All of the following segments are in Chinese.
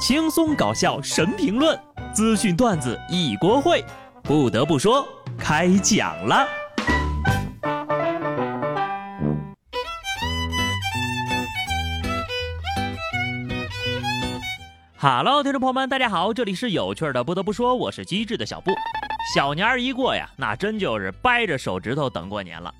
轻松搞笑神评论，资讯段子一锅烩。不得不说，开讲了。Hello，听众朋友们，大家好，这里是有趣的。不得不说，我是机智的小布。小年儿一过呀，那真就是掰着手指头等过年了。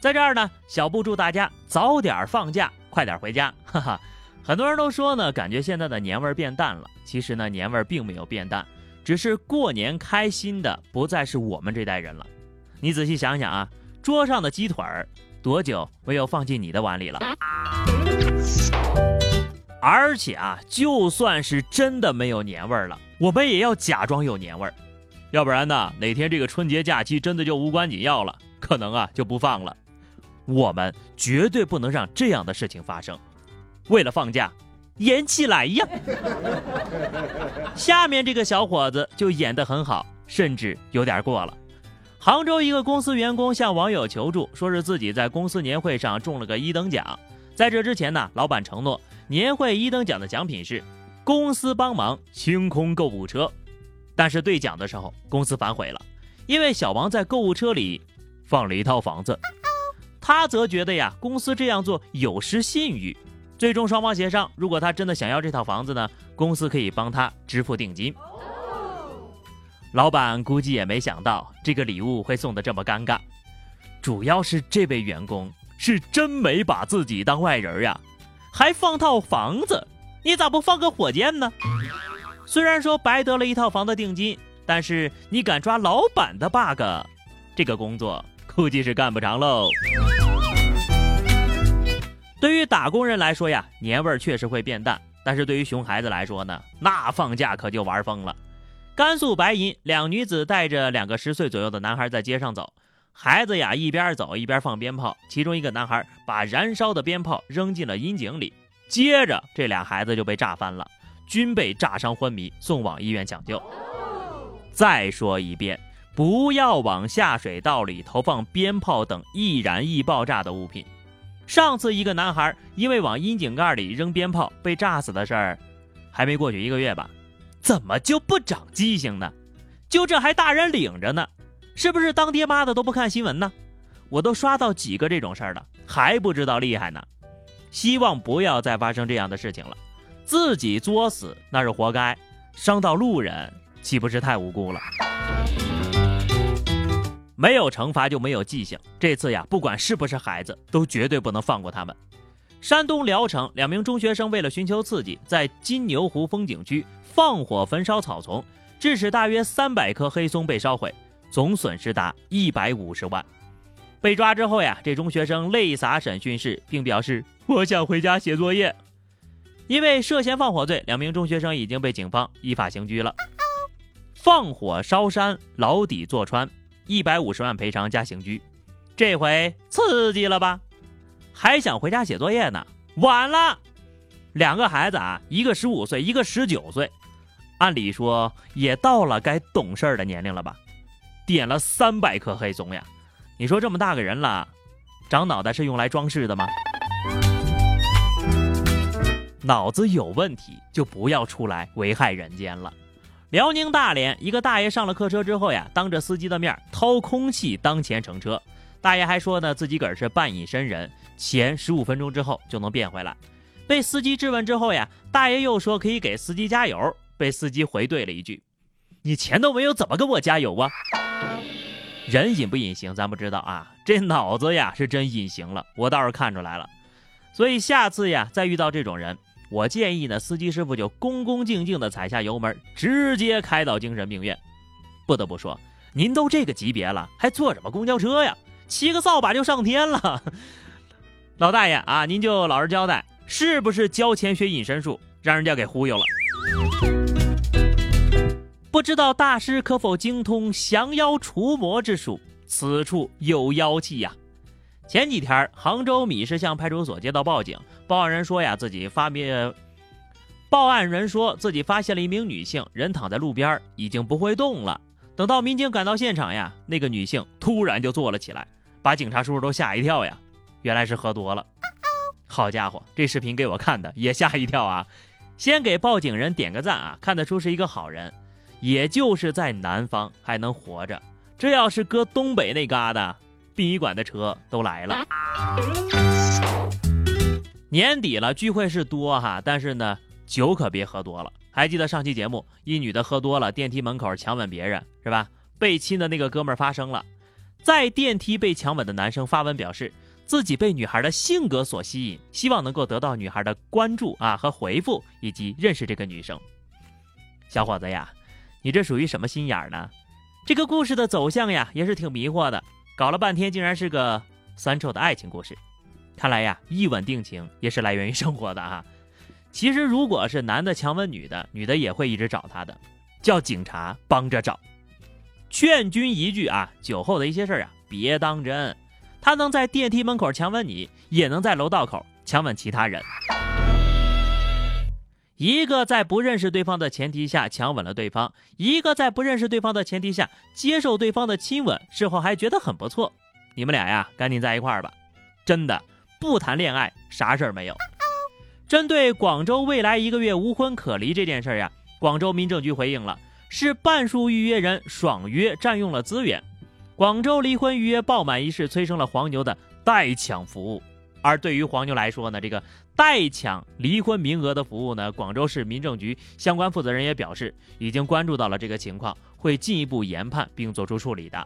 在这儿呢，小布祝大家早点放假，快点回家。哈哈，很多人都说呢，感觉现在的年味儿变淡了。其实呢，年味儿并没有变淡，只是过年开心的不再是我们这代人了。你仔细想想啊，桌上的鸡腿儿多久没有放进你的碗里了？而且啊，就算是真的没有年味儿了，我们也要假装有年味儿，要不然呢，哪天这个春节假期真的就无关紧要了，可能啊就不放了。我们绝对不能让这样的事情发生。为了放假，演起来呀！下面这个小伙子就演得很好，甚至有点过了。杭州一个公司员工向网友求助，说是自己在公司年会上中了个一等奖。在这之前呢，老板承诺年会一等奖的奖品是公司帮忙清空购物车，但是兑奖的时候公司反悔了，因为小王在购物车里放了一套房子。他则觉得呀，公司这样做有失信誉。最终双方协商，如果他真的想要这套房子呢，公司可以帮他支付定金。老板估计也没想到这个礼物会送的这么尴尬，主要是这位员工是真没把自己当外人呀，还放套房子，你咋不放个火箭呢？虽然说白得了一套房的定金，但是你敢抓老板的 bug，这个工作估计是干不长喽。对于打工人来说呀，年味儿确实会变淡；但是对于熊孩子来说呢，那放假可就玩疯了。甘肃白银两女子带着两个十岁左右的男孩在街上走，孩子呀一边走一边放鞭炮，其中一个男孩把燃烧的鞭炮扔进了阴井里，接着这俩孩子就被炸翻了，均被炸伤昏迷，送往医院抢救。再说一遍，不要往下水道里投放鞭炮等易燃易爆炸的物品。上次一个男孩因为往阴井盖里扔鞭炮被炸死的事儿，还没过去一个月吧？怎么就不长记性呢？就这还大人领着呢，是不是当爹妈的都不看新闻呢？我都刷到几个这种事儿了，还不知道厉害呢。希望不要再发生这样的事情了，自己作死那是活该，伤到路人岂不是太无辜了？没有惩罚就没有记性。这次呀，不管是不是孩子，都绝对不能放过他们。山东聊城两名中学生为了寻求刺激，在金牛湖风景区放火焚烧草丛，致使大约三百棵黑松被烧毁，总损失达一百五十万。被抓之后呀，这中学生泪洒审讯室，并表示：“我想回家写作业。”因为涉嫌放火罪，两名中学生已经被警方依法刑拘了。放火烧山，牢底坐穿。一百五十万赔偿加刑拘，这回刺激了吧？还想回家写作业呢？晚了。两个孩子啊，一个十五岁，一个十九岁，按理说也到了该懂事的年龄了吧？点了三百颗黑松呀！你说这么大个人了，长脑袋是用来装饰的吗？脑子有问题就不要出来危害人间了。辽宁大连一个大爷上了客车之后呀，当着司机的面掏空气当钱乘车。大爷还说呢，自己个儿是半隐身人，钱十五分钟之后就能变回来。被司机质问之后呀，大爷又说可以给司机加油。被司机回怼了一句：“你钱都没有，怎么跟我加油啊？”人隐不隐形，咱不知道啊。这脑子呀是真隐形了，我倒是看出来了。所以下次呀，再遇到这种人。我建议呢，司机师傅就恭恭敬敬地踩下油门，直接开到精神病院。不得不说，您都这个级别了，还坐什么公交车呀？骑个扫把就上天了。老大爷啊，您就老实交代，是不是交钱学隐身术，让人家给忽悠了？不知道大师可否精通降妖除魔之术？此处有妖气呀！前几天，杭州米市巷派出所接到报警，报案人说呀，自己发别，报案人说自己发现了一名女性人躺在路边，已经不会动了。等到民警赶到现场呀，那个女性突然就坐了起来，把警察叔叔都吓一跳呀。原来是喝多了。好家伙，这视频给我看的也吓一跳啊！先给报警人点个赞啊，看得出是一个好人。也就是在南方还能活着，这要是搁东北那旮瘩，殡仪馆的车都来了。年底了，聚会是多哈，但是呢，酒可别喝多了。还记得上期节目，一女的喝多了，电梯门口强吻别人，是吧？被亲的那个哥们儿发声了，在电梯被强吻的男生发文表示，自己被女孩的性格所吸引，希望能够得到女孩的关注啊和回复，以及认识这个女生。小伙子呀。你这属于什么心眼儿呢？这个故事的走向呀，也是挺迷惑的。搞了半天，竟然是个酸臭的爱情故事。看来呀，一吻定情也是来源于生活的哈。其实，如果是男的强吻女的，女的也会一直找他的，叫警察帮着找。劝君一句啊，酒后的一些事儿啊，别当真。他能在电梯门口强吻你，也能在楼道口强吻其他人。一个在不认识对方的前提下强吻了对方，一个在不认识对方的前提下接受对方的亲吻，事后还觉得很不错。你们俩呀，赶紧在一块儿吧！真的，不谈恋爱啥事儿没有。针对广州未来一个月无婚可离这件事儿呀，广州民政局回应了，是半数预约人爽约占用了资源。广州离婚预约爆满一事催生了黄牛的代抢服务。而对于黄牛来说呢，这个代抢离婚名额的服务呢，广州市民政局相关负责人也表示，已经关注到了这个情况，会进一步研判并做出处理的。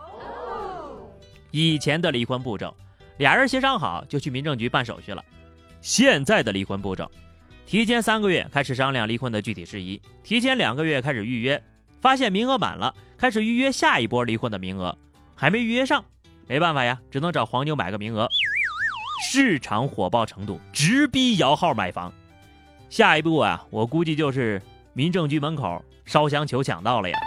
以前的离婚步骤，俩人协商好就去民政局办手续了。现在的离婚步骤，提前三个月开始商量离婚的具体事宜，提前两个月开始预约，发现名额满了，开始预约下一波离婚的名额，还没预约上，没办法呀，只能找黄牛买个名额。市场火爆程度直逼摇号买房，下一步啊，我估计就是民政局门口烧香求抢到了呀。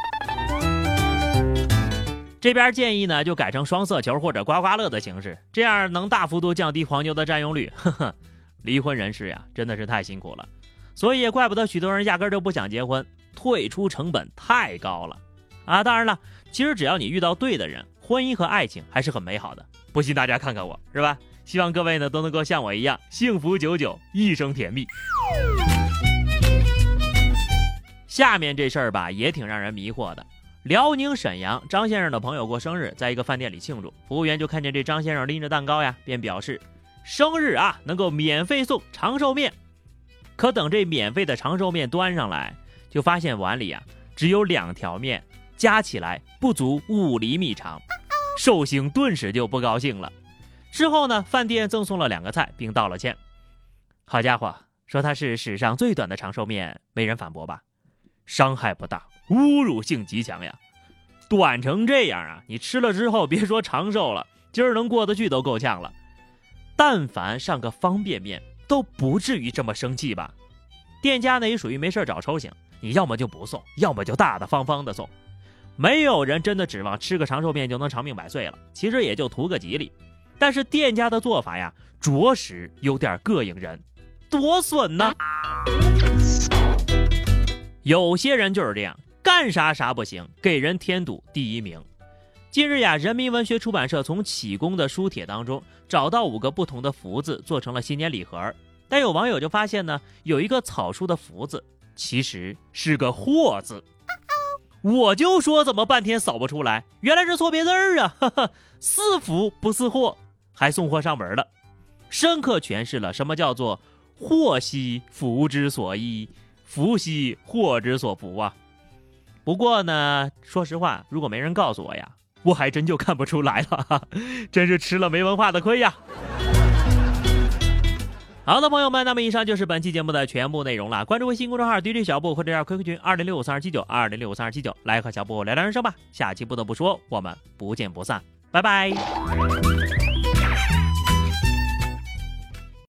这边建议呢，就改成双色球或者刮刮乐的形式，这样能大幅度降低黄牛的占用率。呵呵，离婚人士呀，真的是太辛苦了，所以也怪不得许多人压根就不想结婚，退出成本太高了啊。当然了，其实只要你遇到对的人，婚姻和爱情还是很美好的。不信大家看看我，是吧？希望各位呢都能够像我一样幸福久久，一生甜蜜。下面这事儿吧也挺让人迷惑的。辽宁沈阳张先生的朋友过生日，在一个饭店里庆祝，服务员就看见这张先生拎着蛋糕呀，便表示生日啊能够免费送长寿面。可等这免费的长寿面端上来，就发现碗里啊只有两条面，加起来不足五厘米长，寿星顿时就不高兴了。之后呢，饭店赠送了两个菜，并道了歉。好家伙，说它是史上最短的长寿面，没人反驳吧？伤害不大，侮辱性极强呀！短成这样啊，你吃了之后别说长寿了，今儿能过得去都够呛了。但凡上个方便面，都不至于这么生气吧？店家呢也属于没事找抽型，你要么就不送，要么就大大方方的送。没有人真的指望吃个长寿面就能长命百岁了，其实也就图个吉利。但是店家的做法呀，着实有点膈应人，多损呢！有些人就是这样，干啥啥不行，给人添堵第一名。近日呀，人民文学出版社从启功的书帖当中找到五个不同的福字，做成了新年礼盒。但有网友就发现呢，有一个草书的福字，其实是个祸字。我就说怎么半天扫不出来，原来是错别字儿啊！哈哈，是福不是祸。还送货上门了，深刻诠释了什么叫做“祸兮福之所依，福兮祸之所伏”啊！不过呢，说实话，如果没人告诉我呀，我还真就看不出来了，真是吃了没文化的亏呀！好的，朋友们，那么以上就是本期节目的全部内容了。关注微信公众号 DJ 小布或者加 QQ 群二零六五三二七九二零六五三二七九，来和小布聊聊人生吧。下期不得不说，我们不见不散，拜拜。